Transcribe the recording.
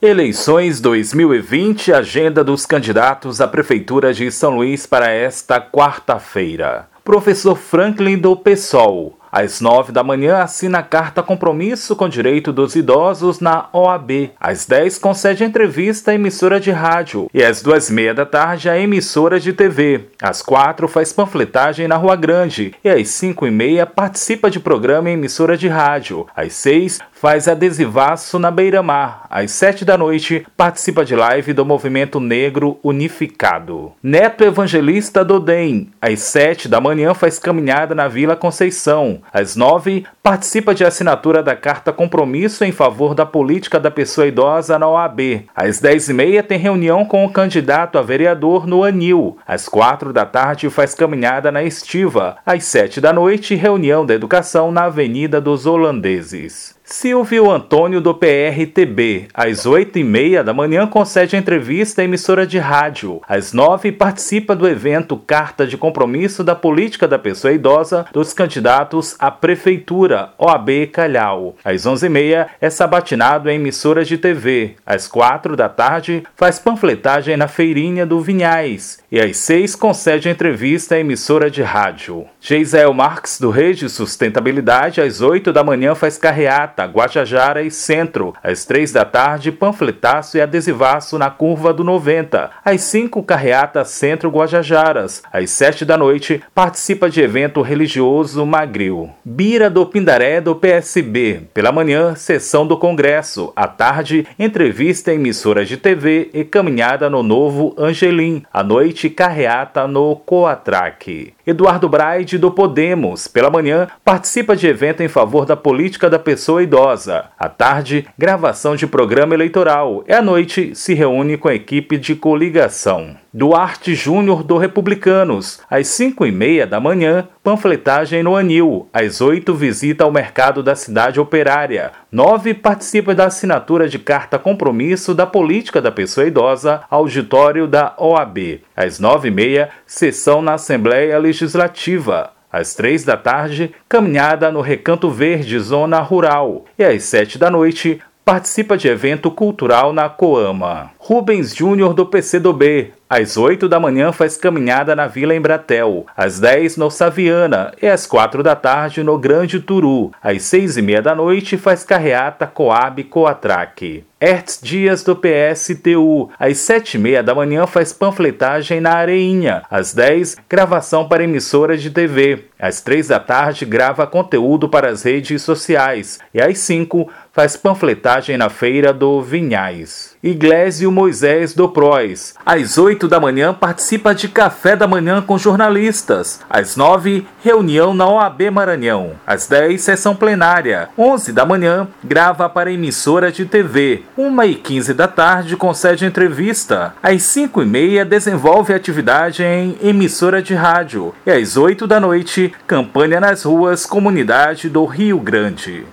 Eleições 2020 agenda dos candidatos à Prefeitura de São Luís para esta quarta-feira. Professor Franklin do PSOL às nove da manhã, assina carta compromisso com direito dos idosos na OAB. Às dez, concede entrevista à emissora de rádio. E às duas e meia da tarde, a emissora de TV. Às quatro, faz panfletagem na Rua Grande. E às cinco e meia, participa de programa em emissora de rádio. Às seis, faz adesivaço na Beira-Mar. Às sete da noite, participa de live do Movimento Negro Unificado. Neto Evangelista do DEM. Às sete da manhã, faz caminhada na Vila Conceição. Às nove, participa de assinatura da Carta Compromisso em favor da política da pessoa idosa na OAB. Às dez e meia, tem reunião com o candidato a vereador no ANIL. Às quatro da tarde, faz caminhada na Estiva. Às sete da noite, reunião da educação na Avenida dos Holandeses. Silvio Antônio do PRTB, às oito e meia da manhã, concede entrevista à emissora de rádio. Às nove, participa do evento Carta de Compromisso da Política da Pessoa Idosa dos candidatos à Prefeitura, OAB Calhau. Às onze e meia, é sabatinado em emissoras de TV. Às quatro da tarde, faz panfletagem na Feirinha do Vinhais. E às seis, concede entrevista à emissora de rádio. Geisel Marques, do Rede Sustentabilidade, às oito da manhã, faz carreata Guajajara e Centro. Às três da tarde, panfletaço e adesivaço na curva do 90. Às cinco, carreata Centro Guajajaras. Às sete da noite, participa de evento religioso Magril. Bira do Pindaré do PSB. Pela manhã, sessão do Congresso. À tarde, entrevista em emissoras de TV e caminhada no novo Angelim. À noite, carreata no Coatraque. Eduardo Braide do Podemos. Pela manhã, participa de evento em favor da política da pessoa idosa. À tarde, gravação de programa eleitoral. E à noite, se reúne com a equipe de coligação. Duarte Júnior do Republicanos. Às 5 e meia da manhã, panfletagem no Anil. Às 8, visita ao mercado da cidade operária. 9, participa da assinatura de carta compromisso da política da pessoa idosa, auditório da OAB. Às 9 e meia, sessão na Assembleia Legislativa. Às três da tarde, caminhada no Recanto Verde, zona rural. E às sete da noite, participa de evento cultural na Coama. Rubens Júnior do PCdoB, às 8 da manhã faz caminhada na Vila Embratel, às 10 no Saviana e às 4 da tarde no Grande Turu. Às 6 e meia da noite faz carreata Coab Coatraque. Hertz Dias do PSTU, às 7 e meia da manhã faz panfletagem na Areinha. Às 10, gravação para emissoras de TV. Às 3 da tarde, grava conteúdo para as redes sociais. E às 5, faz panfletagem na feira do Vinhais. Iglesio Moisés do Prois. Às 8 da manhã, participa de café da manhã com jornalistas. Às 9, reunião na OAB Maranhão. Às 10, sessão plenária. 11 da manhã, grava para emissora de TV. 1 e 15 da tarde, concede entrevista. Às 5 e meia, desenvolve atividade em emissora de rádio. E às 8 da noite, campanha nas ruas, comunidade do Rio Grande.